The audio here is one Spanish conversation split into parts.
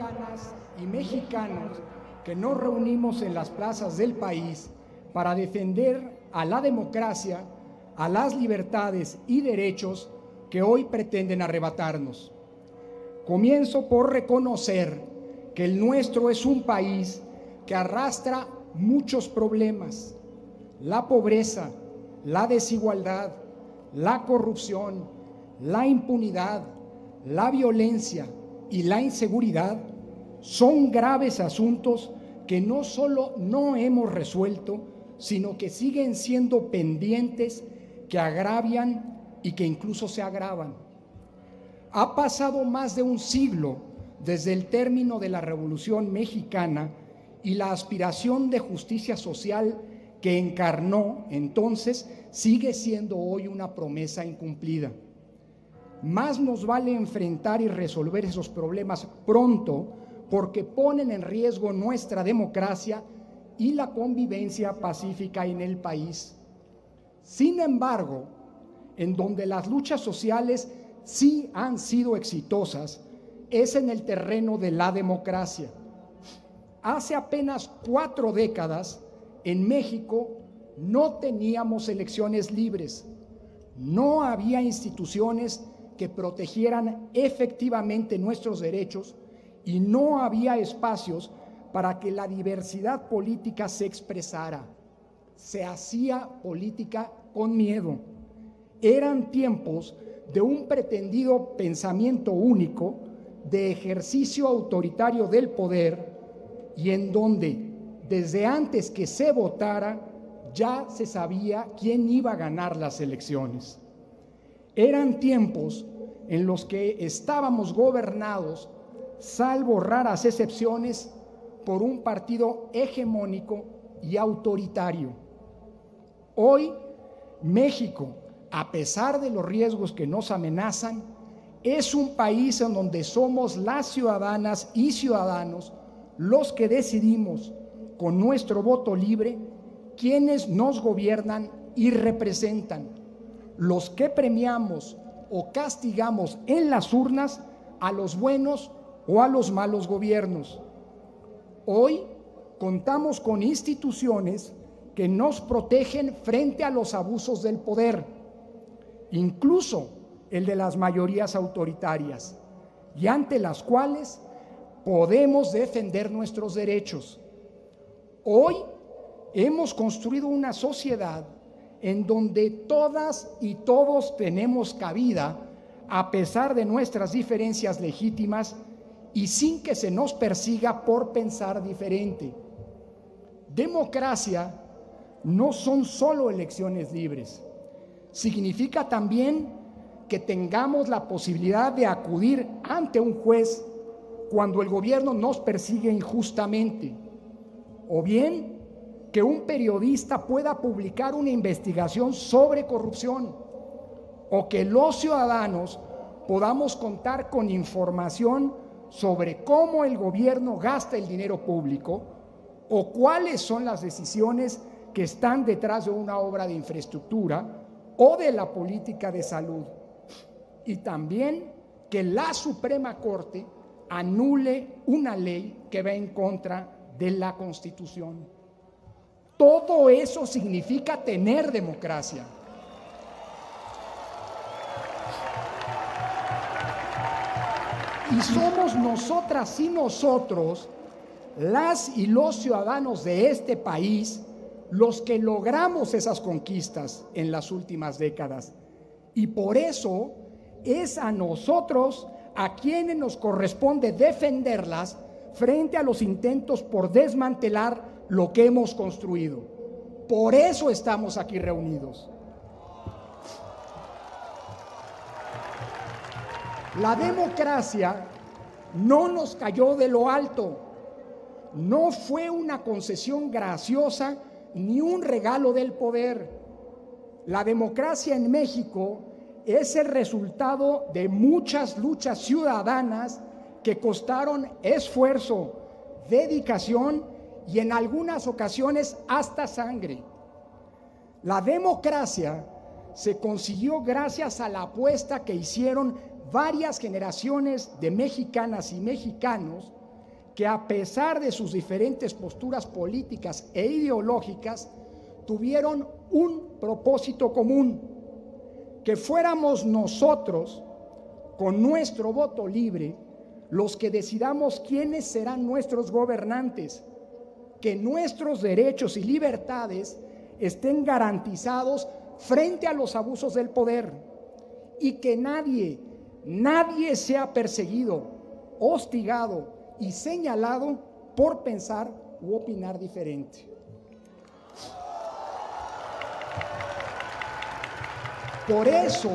mexicanas y mexicanos que nos reunimos en las plazas del país para defender a la democracia, a las libertades y derechos que hoy pretenden arrebatarnos. Comienzo por reconocer que el nuestro es un país que arrastra muchos problemas, la pobreza, la desigualdad, la corrupción, la impunidad, la violencia y la inseguridad son graves asuntos que no solo no hemos resuelto, sino que siguen siendo pendientes que agravian y que incluso se agravan. Ha pasado más de un siglo desde el término de la Revolución Mexicana y la aspiración de justicia social que encarnó entonces sigue siendo hoy una promesa incumplida. Más nos vale enfrentar y resolver esos problemas pronto porque ponen en riesgo nuestra democracia y la convivencia pacífica en el país. Sin embargo, en donde las luchas sociales sí han sido exitosas, es en el terreno de la democracia. Hace apenas cuatro décadas, en México no teníamos elecciones libres, no había instituciones que protegieran efectivamente nuestros derechos y no había espacios para que la diversidad política se expresara. Se hacía política con miedo. Eran tiempos de un pretendido pensamiento único, de ejercicio autoritario del poder y en donde desde antes que se votara ya se sabía quién iba a ganar las elecciones. Eran tiempos en los que estábamos gobernados, salvo raras excepciones, por un partido hegemónico y autoritario. Hoy, México, a pesar de los riesgos que nos amenazan, es un país en donde somos las ciudadanas y ciudadanos los que decidimos con nuestro voto libre quienes nos gobiernan y representan, los que premiamos o castigamos en las urnas a los buenos o a los malos gobiernos. Hoy contamos con instituciones que nos protegen frente a los abusos del poder, incluso el de las mayorías autoritarias, y ante las cuales podemos defender nuestros derechos. Hoy hemos construido una sociedad en donde todas y todos tenemos cabida a pesar de nuestras diferencias legítimas y sin que se nos persiga por pensar diferente. Democracia no son solo elecciones libres, significa también que tengamos la posibilidad de acudir ante un juez cuando el gobierno nos persigue injustamente, o bien que un periodista pueda publicar una investigación sobre corrupción, o que los ciudadanos podamos contar con información sobre cómo el gobierno gasta el dinero público o cuáles son las decisiones que están detrás de una obra de infraestructura o de la política de salud. Y también que la Suprema Corte anule una ley que va en contra de la Constitución. Todo eso significa tener democracia. Y somos nosotras y nosotros, las y los ciudadanos de este país, los que logramos esas conquistas en las últimas décadas. Y por eso es a nosotros a quienes nos corresponde defenderlas frente a los intentos por desmantelar lo que hemos construido. Por eso estamos aquí reunidos. La democracia no nos cayó de lo alto, no fue una concesión graciosa ni un regalo del poder. La democracia en México es el resultado de muchas luchas ciudadanas que costaron esfuerzo, dedicación y en algunas ocasiones hasta sangre. La democracia se consiguió gracias a la apuesta que hicieron varias generaciones de mexicanas y mexicanos que a pesar de sus diferentes posturas políticas e ideológicas, tuvieron un propósito común, que fuéramos nosotros, con nuestro voto libre, los que decidamos quiénes serán nuestros gobernantes, que nuestros derechos y libertades estén garantizados frente a los abusos del poder y que nadie, nadie sea perseguido, hostigado y señalado por pensar u opinar diferente. Por eso,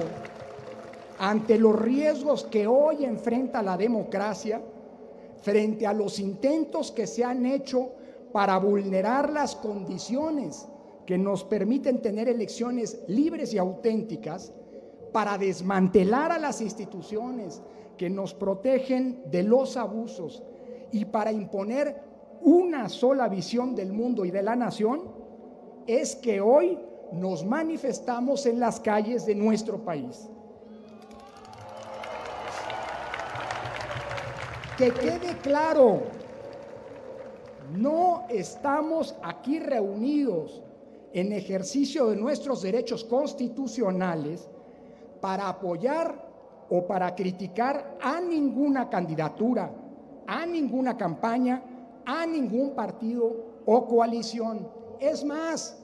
ante los riesgos que hoy enfrenta la democracia, frente a los intentos que se han hecho para vulnerar las condiciones que nos permiten tener elecciones libres y auténticas, para desmantelar a las instituciones que nos protegen de los abusos y para imponer una sola visión del mundo y de la nación, es que hoy nos manifestamos en las calles de nuestro país. Que quede claro, no estamos aquí reunidos en ejercicio de nuestros derechos constitucionales para apoyar o para criticar a ninguna candidatura, a ninguna campaña, a ningún partido o coalición. Es más,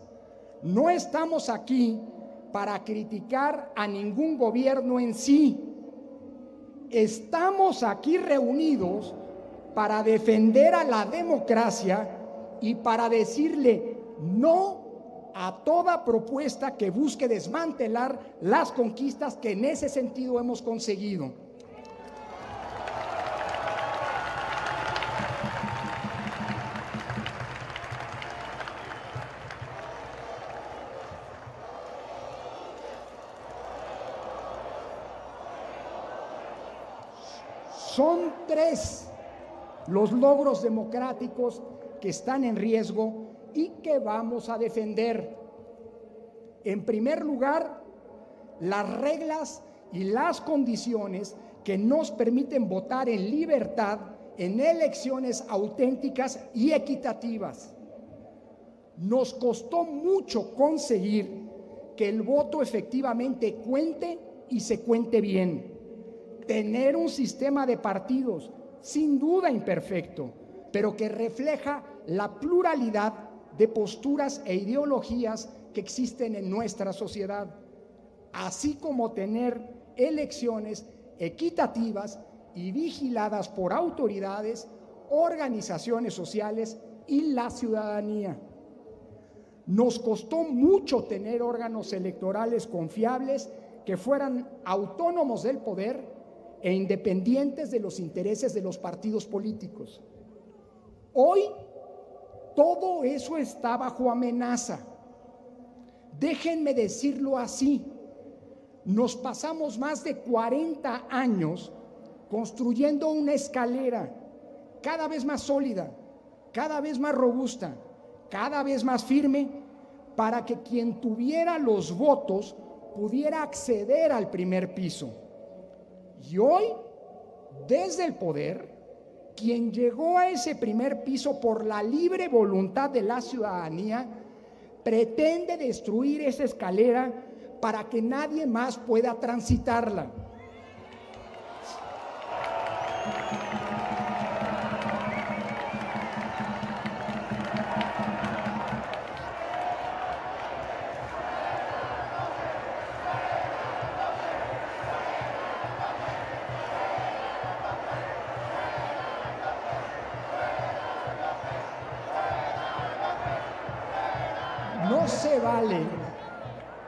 no estamos aquí para criticar a ningún gobierno en sí. Estamos aquí reunidos para defender a la democracia y para decirle no a toda propuesta que busque desmantelar las conquistas que en ese sentido hemos conseguido. Son tres los logros democráticos que están en riesgo y que vamos a defender. En primer lugar, las reglas y las condiciones que nos permiten votar en libertad en elecciones auténticas y equitativas. Nos costó mucho conseguir que el voto efectivamente cuente y se cuente bien tener un sistema de partidos sin duda imperfecto, pero que refleja la pluralidad de posturas e ideologías que existen en nuestra sociedad, así como tener elecciones equitativas y vigiladas por autoridades, organizaciones sociales y la ciudadanía. Nos costó mucho tener órganos electorales confiables que fueran autónomos del poder e independientes de los intereses de los partidos políticos. Hoy todo eso está bajo amenaza. Déjenme decirlo así. Nos pasamos más de 40 años construyendo una escalera cada vez más sólida, cada vez más robusta, cada vez más firme, para que quien tuviera los votos pudiera acceder al primer piso. Y hoy, desde el poder, quien llegó a ese primer piso por la libre voluntad de la ciudadanía, pretende destruir esa escalera para que nadie más pueda transitarla.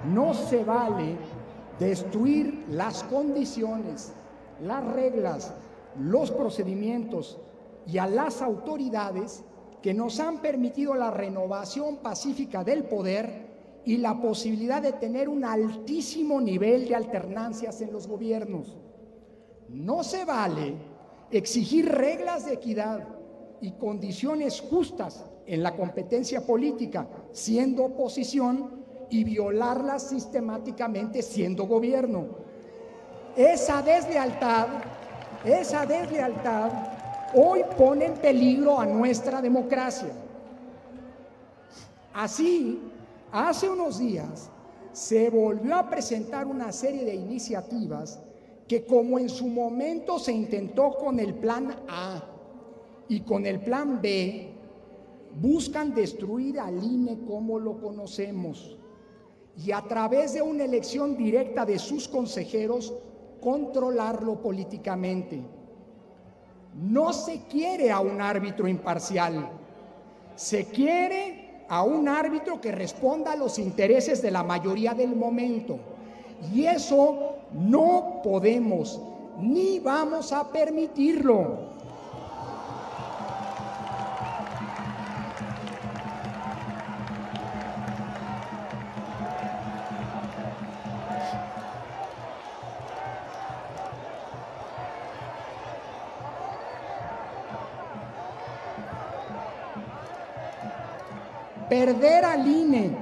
No se vale destruir las condiciones, las reglas, los procedimientos y a las autoridades que nos han permitido la renovación pacífica del poder y la posibilidad de tener un altísimo nivel de alternancias en los gobiernos. No se vale exigir reglas de equidad y condiciones justas en la competencia política siendo oposición y violarlas sistemáticamente siendo gobierno. Esa deslealtad, esa deslealtad hoy pone en peligro a nuestra democracia. Así, hace unos días se volvió a presentar una serie de iniciativas que como en su momento se intentó con el plan A y con el plan B, buscan destruir al INE como lo conocemos y a través de una elección directa de sus consejeros controlarlo políticamente. No se quiere a un árbitro imparcial, se quiere a un árbitro que responda a los intereses de la mayoría del momento. Y eso no podemos ni vamos a permitirlo. Perder al INE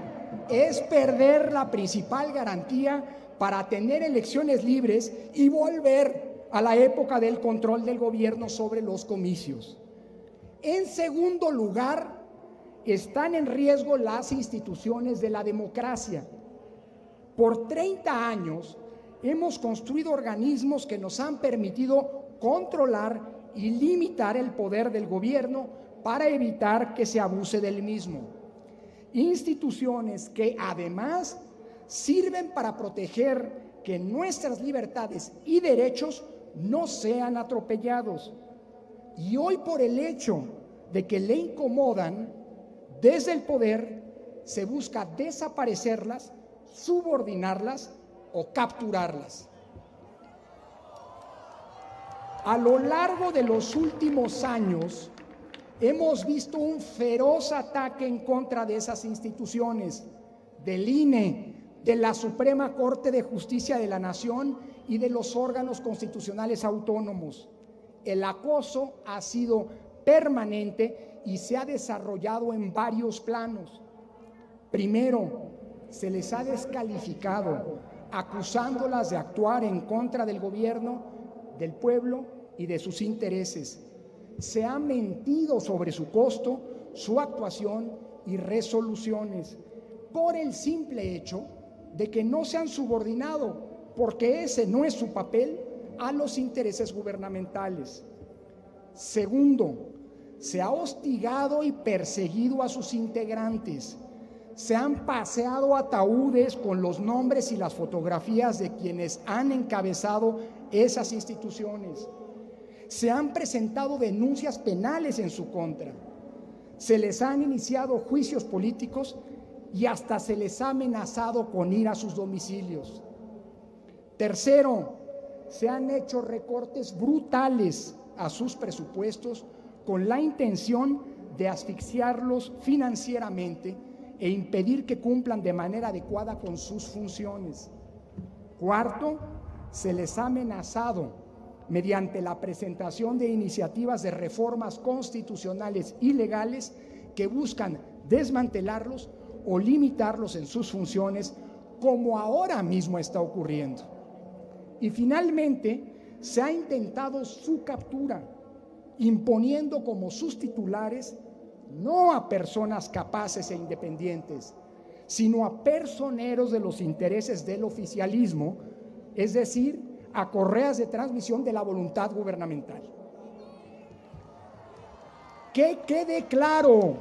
es perder la principal garantía para tener elecciones libres y volver a la época del control del gobierno sobre los comicios. En segundo lugar, están en riesgo las instituciones de la democracia. Por 30 años hemos construido organismos que nos han permitido controlar y limitar el poder del gobierno para evitar que se abuse del mismo instituciones que además sirven para proteger que nuestras libertades y derechos no sean atropellados. Y hoy por el hecho de que le incomodan, desde el poder se busca desaparecerlas, subordinarlas o capturarlas. A lo largo de los últimos años, hemos visto un feroz ataque en contra de esas instituciones, del INE, de la Suprema Corte de Justicia de la Nación y de los órganos constitucionales autónomos. El acoso ha sido permanente y se ha desarrollado en varios planos. Primero, se les ha descalificado, acusándolas de actuar en contra del gobierno, del pueblo y de sus intereses se ha mentido sobre su costo, su actuación y resoluciones por el simple hecho de que no se han subordinado, porque ese no es su papel, a los intereses gubernamentales. Segundo, se ha hostigado y perseguido a sus integrantes. Se han paseado ataúdes con los nombres y las fotografías de quienes han encabezado esas instituciones se han presentado denuncias penales en su contra, se les han iniciado juicios políticos y hasta se les ha amenazado con ir a sus domicilios. Tercero, se han hecho recortes brutales a sus presupuestos con la intención de asfixiarlos financieramente e impedir que cumplan de manera adecuada con sus funciones. Cuarto, se les ha amenazado mediante la presentación de iniciativas de reformas constitucionales y legales que buscan desmantelarlos o limitarlos en sus funciones, como ahora mismo está ocurriendo. Y finalmente, se ha intentado su captura, imponiendo como sus titulares no a personas capaces e independientes, sino a personeros de los intereses del oficialismo, es decir, a correas de transmisión de la voluntad gubernamental. Que quede claro,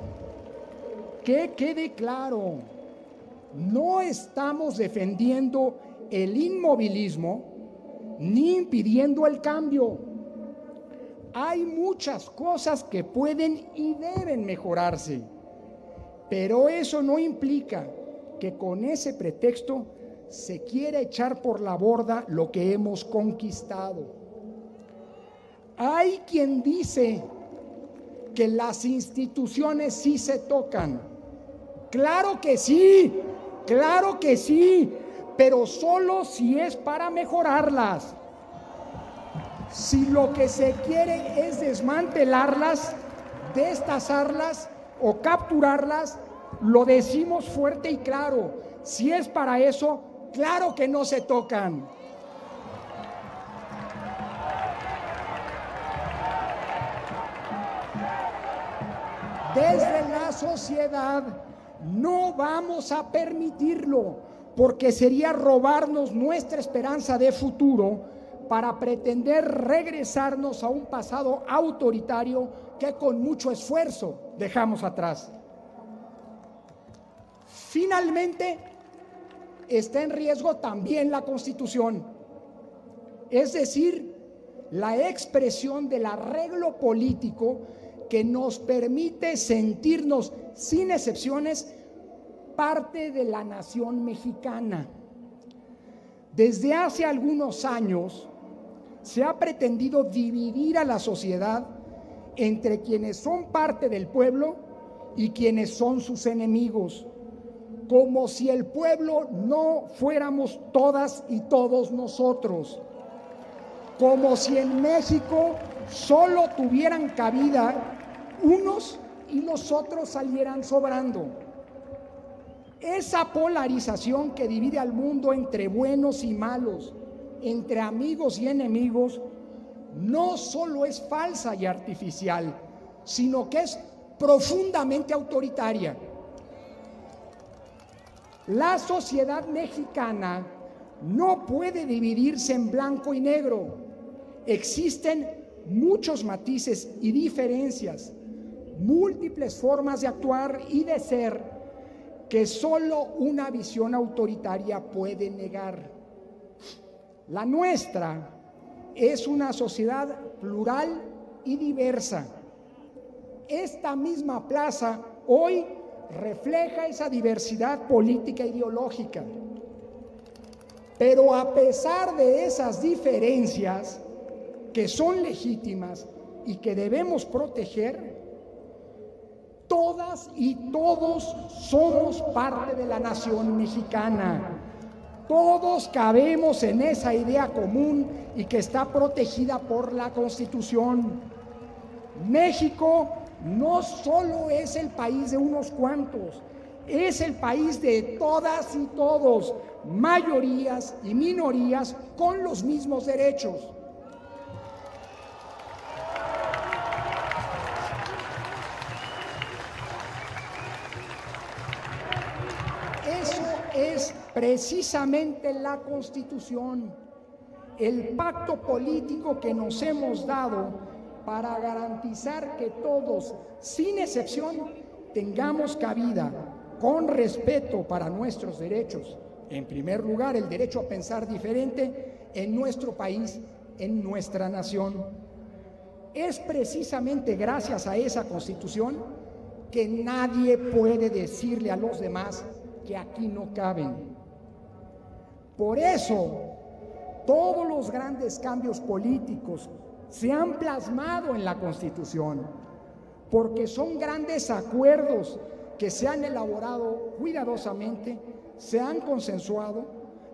que quede claro, no estamos defendiendo el inmovilismo ni impidiendo el cambio. Hay muchas cosas que pueden y deben mejorarse, pero eso no implica que con ese pretexto se quiere echar por la borda lo que hemos conquistado. Hay quien dice que las instituciones sí se tocan. Claro que sí, claro que sí, pero solo si es para mejorarlas. Si lo que se quiere es desmantelarlas, destazarlas o capturarlas, lo decimos fuerte y claro. Si es para eso, Claro que no se tocan. desde la sociedad no vamos a permitirlo, porque sería robarnos nuestra esperanza de futuro para pretender regresarnos a un pasado autoritario que con mucho esfuerzo dejamos atrás. Finalmente, está en riesgo también la Constitución, es decir, la expresión del arreglo político que nos permite sentirnos, sin excepciones, parte de la nación mexicana. Desde hace algunos años se ha pretendido dividir a la sociedad entre quienes son parte del pueblo y quienes son sus enemigos, como si el pueblo no fuéramos todas y todos nosotros, como si en México solo tuvieran cabida unos y los otros salieran sobrando. Esa polarización que divide al mundo entre buenos y malos, entre amigos y enemigos, no solo es falsa y artificial, sino que es profundamente autoritaria. La sociedad mexicana no puede dividirse en blanco y negro. Existen muchos matices y diferencias múltiples formas de actuar y de ser que solo una visión autoritaria puede negar. La nuestra es una sociedad plural y diversa. Esta misma plaza hoy refleja esa diversidad política e ideológica. Pero a pesar de esas diferencias, que son legítimas y que debemos proteger, Todas y todos somos parte de la nación mexicana. Todos cabemos en esa idea común y que está protegida por la Constitución. México no solo es el país de unos cuantos, es el país de todas y todos, mayorías y minorías con los mismos derechos. es precisamente la constitución, el pacto político que nos hemos dado para garantizar que todos, sin excepción, tengamos cabida con respeto para nuestros derechos. En primer lugar, el derecho a pensar diferente en nuestro país, en nuestra nación. Es precisamente gracias a esa constitución que nadie puede decirle a los demás que aquí no caben. Por eso, todos los grandes cambios políticos se han plasmado en la Constitución, porque son grandes acuerdos que se han elaborado cuidadosamente, se han consensuado,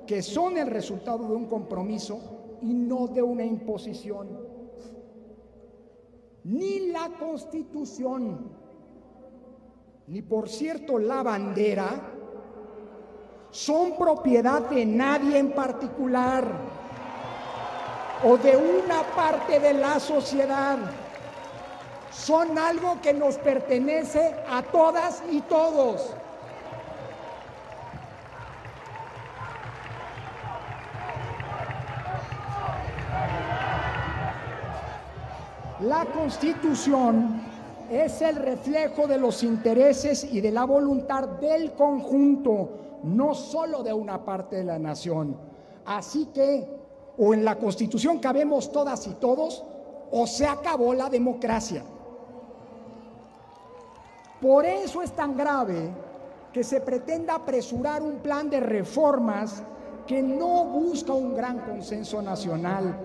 que son el resultado de un compromiso y no de una imposición. Ni la Constitución, ni por cierto la bandera, son propiedad de nadie en particular o de una parte de la sociedad. Son algo que nos pertenece a todas y todos. La constitución es el reflejo de los intereses y de la voluntad del conjunto no solo de una parte de la nación. Así que o en la constitución cabemos todas y todos, o se acabó la democracia. Por eso es tan grave que se pretenda apresurar un plan de reformas que no busca un gran consenso nacional,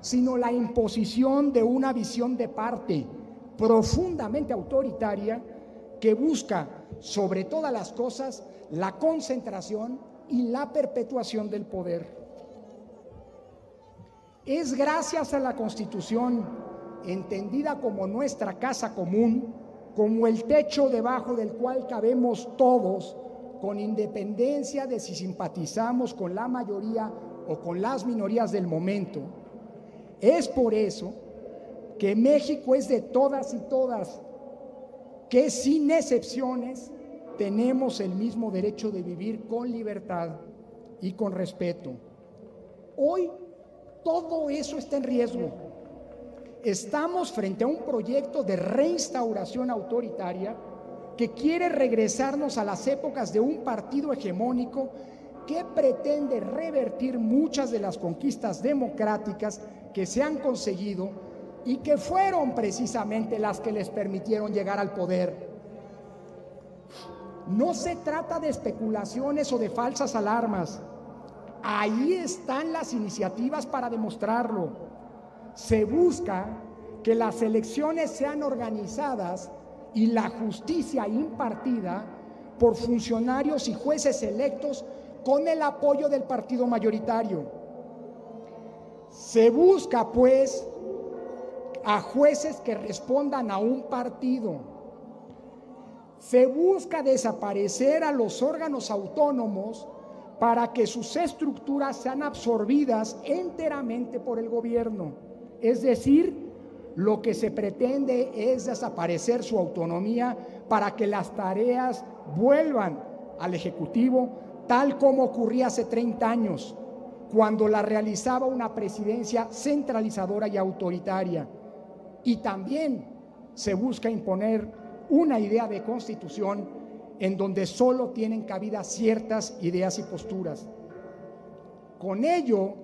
sino la imposición de una visión de parte profundamente autoritaria que busca, sobre todas las cosas, la concentración y la perpetuación del poder. Es gracias a la Constitución, entendida como nuestra casa común, como el techo debajo del cual cabemos todos, con independencia de si simpatizamos con la mayoría o con las minorías del momento. Es por eso que México es de todas y todas que sin excepciones tenemos el mismo derecho de vivir con libertad y con respeto. Hoy todo eso está en riesgo. Estamos frente a un proyecto de reinstauración autoritaria que quiere regresarnos a las épocas de un partido hegemónico que pretende revertir muchas de las conquistas democráticas que se han conseguido y que fueron precisamente las que les permitieron llegar al poder. No se trata de especulaciones o de falsas alarmas. Ahí están las iniciativas para demostrarlo. Se busca que las elecciones sean organizadas y la justicia impartida por funcionarios y jueces electos con el apoyo del partido mayoritario. Se busca, pues, a jueces que respondan a un partido. Se busca desaparecer a los órganos autónomos para que sus estructuras sean absorbidas enteramente por el gobierno. Es decir, lo que se pretende es desaparecer su autonomía para que las tareas vuelvan al Ejecutivo tal como ocurría hace 30 años, cuando la realizaba una presidencia centralizadora y autoritaria. Y también se busca imponer una idea de constitución en donde solo tienen cabida ciertas ideas y posturas. Con ello,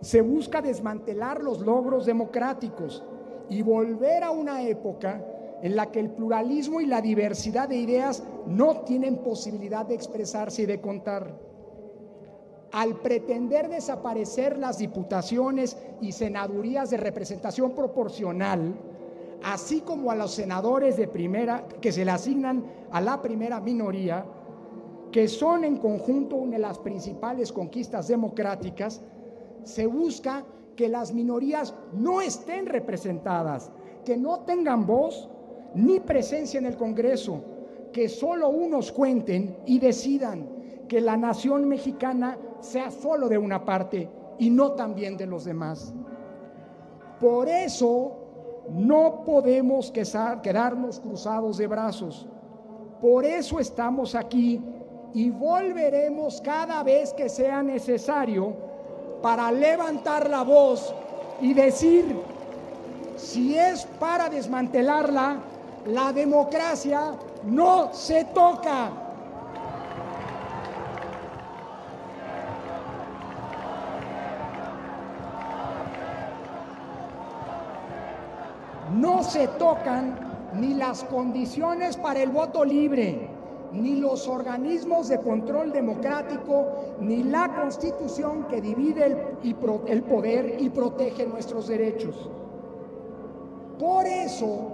se busca desmantelar los logros democráticos y volver a una época en la que el pluralismo y la diversidad de ideas no tienen posibilidad de expresarse y de contar. Al pretender desaparecer las diputaciones y senadurías de representación proporcional, así como a los senadores de primera que se le asignan a la primera minoría, que son en conjunto una de las principales conquistas democráticas, se busca que las minorías no estén representadas, que no tengan voz ni presencia en el Congreso, que solo unos cuenten y decidan que la nación mexicana sea solo de una parte y no también de los demás. Por eso no podemos quedarnos cruzados de brazos. Por eso estamos aquí y volveremos cada vez que sea necesario para levantar la voz y decir, si es para desmantelarla, la democracia no se toca. No se tocan ni las condiciones para el voto libre, ni los organismos de control democrático, ni la constitución que divide el, poder y protege nuestros derechos. Por eso,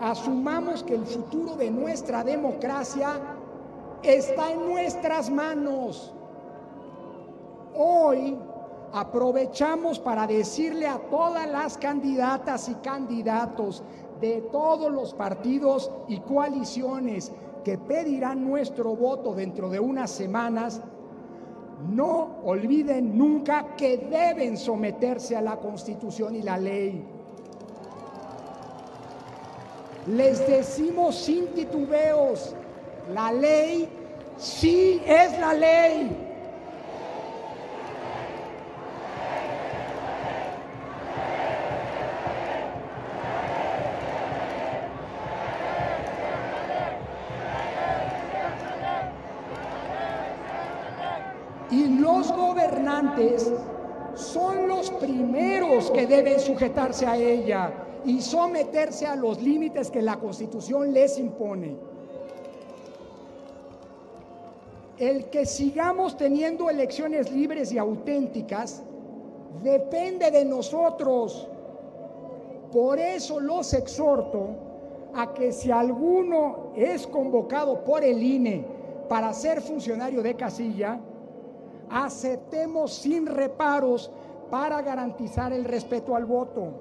asumamos que el futuro de nuestra democracia está en nuestras manos. Hoy aprovechamos para decirle a todas las candidatas y candidatos de todos los partidos y coaliciones que pedirán nuestro voto dentro de unas semanas, no olviden nunca que deben someterse a la Constitución y la ley les decimos sin titubeos, la ley sí es la ley. Son los primeros que deben sujetarse a ella y someterse a los límites que la Constitución les impone. El que sigamos teniendo elecciones libres y auténticas depende de nosotros. Por eso los exhorto a que si alguno es convocado por el INE para ser funcionario de casilla, aceptemos sin reparos para garantizar el respeto al voto.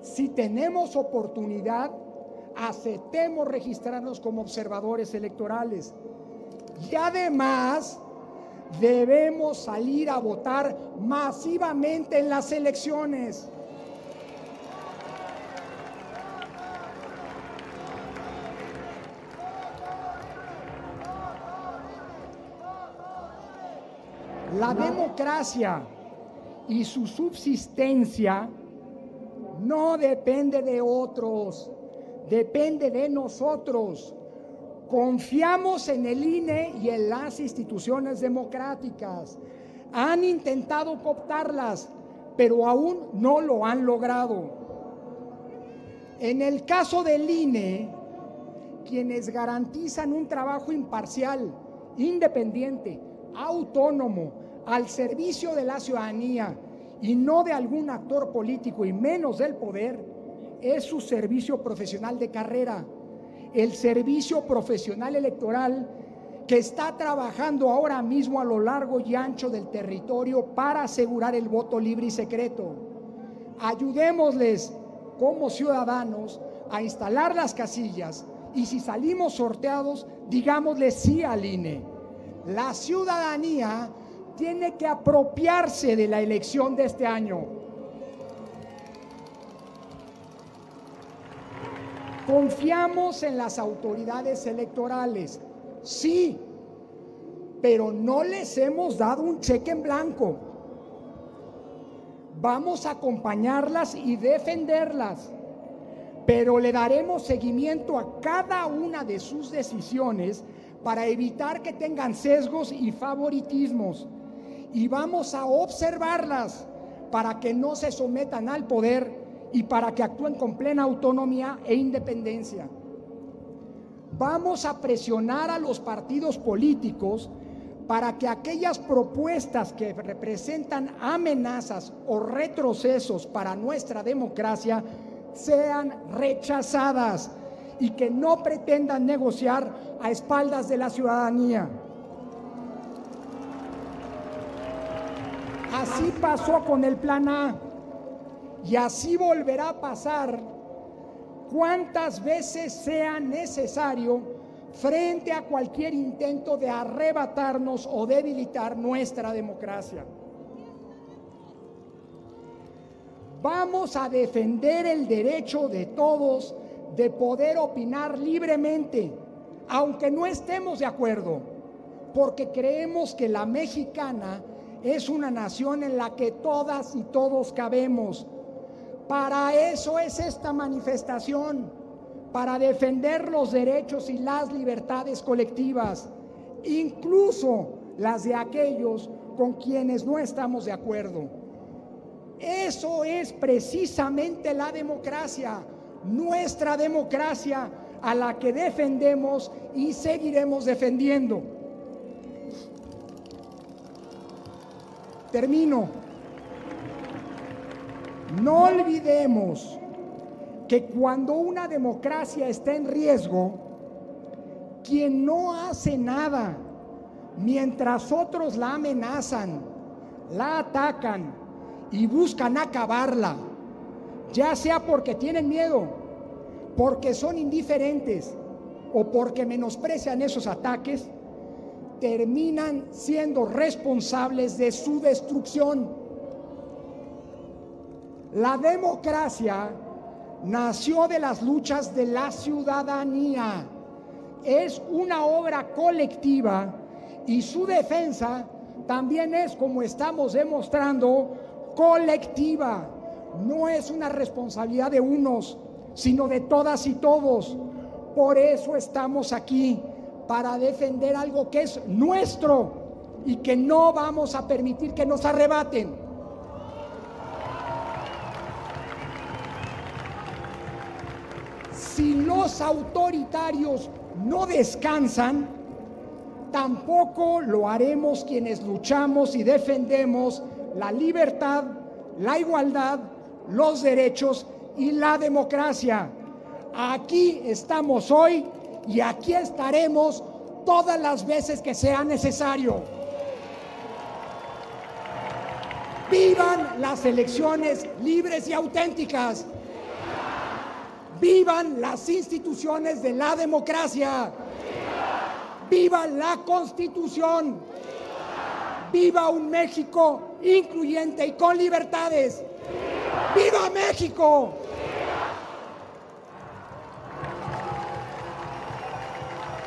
Si tenemos oportunidad, aceptemos registrarnos como observadores electorales. Y además, debemos salir a votar masivamente en las elecciones. La democracia y su subsistencia no depende de otros, depende de nosotros. Confiamos en el INE y en las instituciones democráticas. Han intentado cooptarlas, pero aún no lo han logrado. En el caso del INE, quienes garantizan un trabajo imparcial, independiente, autónomo, al servicio de la ciudadanía y no de algún actor político y menos del poder, es su servicio profesional de carrera, el servicio profesional electoral que está trabajando ahora mismo a lo largo y ancho del territorio para asegurar el voto libre y secreto. Ayudémosles como ciudadanos a instalar las casillas y si salimos sorteados, digámosle sí al INE. La ciudadanía tiene que apropiarse de la elección de este año. Confiamos en las autoridades electorales, sí, pero no les hemos dado un cheque en blanco. Vamos a acompañarlas y defenderlas, pero le daremos seguimiento a cada una de sus decisiones para evitar que tengan sesgos y favoritismos. Y vamos a observarlas para que no se sometan al poder y para que actúen con plena autonomía e independencia. Vamos a presionar a los partidos políticos para que aquellas propuestas que representan amenazas o retrocesos para nuestra democracia sean rechazadas y que no pretendan negociar a espaldas de la ciudadanía. Así pasó con el plan A y así volverá a pasar cuantas veces sea necesario frente a cualquier intento de arrebatarnos o debilitar nuestra democracia. Vamos a defender el derecho de todos de poder opinar libremente, aunque no estemos de acuerdo, porque creemos que la mexicana es una nación en la que todas y todos cabemos. Para eso es esta manifestación, para defender los derechos y las libertades colectivas, incluso las de aquellos con quienes no estamos de acuerdo. Eso es precisamente la democracia, nuestra democracia a la que defendemos y seguiremos defendiendo. Termino. No olvidemos que cuando una democracia está en riesgo, quien no hace nada mientras otros la amenazan, la atacan y buscan acabarla, ya sea porque tienen miedo, porque son indiferentes o porque menosprecian esos ataques, terminan siendo responsables de su destrucción. La democracia nació de las luchas de la ciudadanía. Es una obra colectiva y su defensa también es, como estamos demostrando, colectiva no es una responsabilidad de unos, sino de todas y todos. Por eso estamos aquí, para defender algo que es nuestro y que no vamos a permitir que nos arrebaten. Si los autoritarios no descansan, tampoco lo haremos quienes luchamos y defendemos la libertad, la igualdad los derechos y la democracia. Aquí estamos hoy y aquí estaremos todas las veces que sea necesario. Vivan las elecciones libres y auténticas. Vivan las instituciones de la democracia. Viva la constitución. Viva un México incluyente y con libertades. ¡Viva México!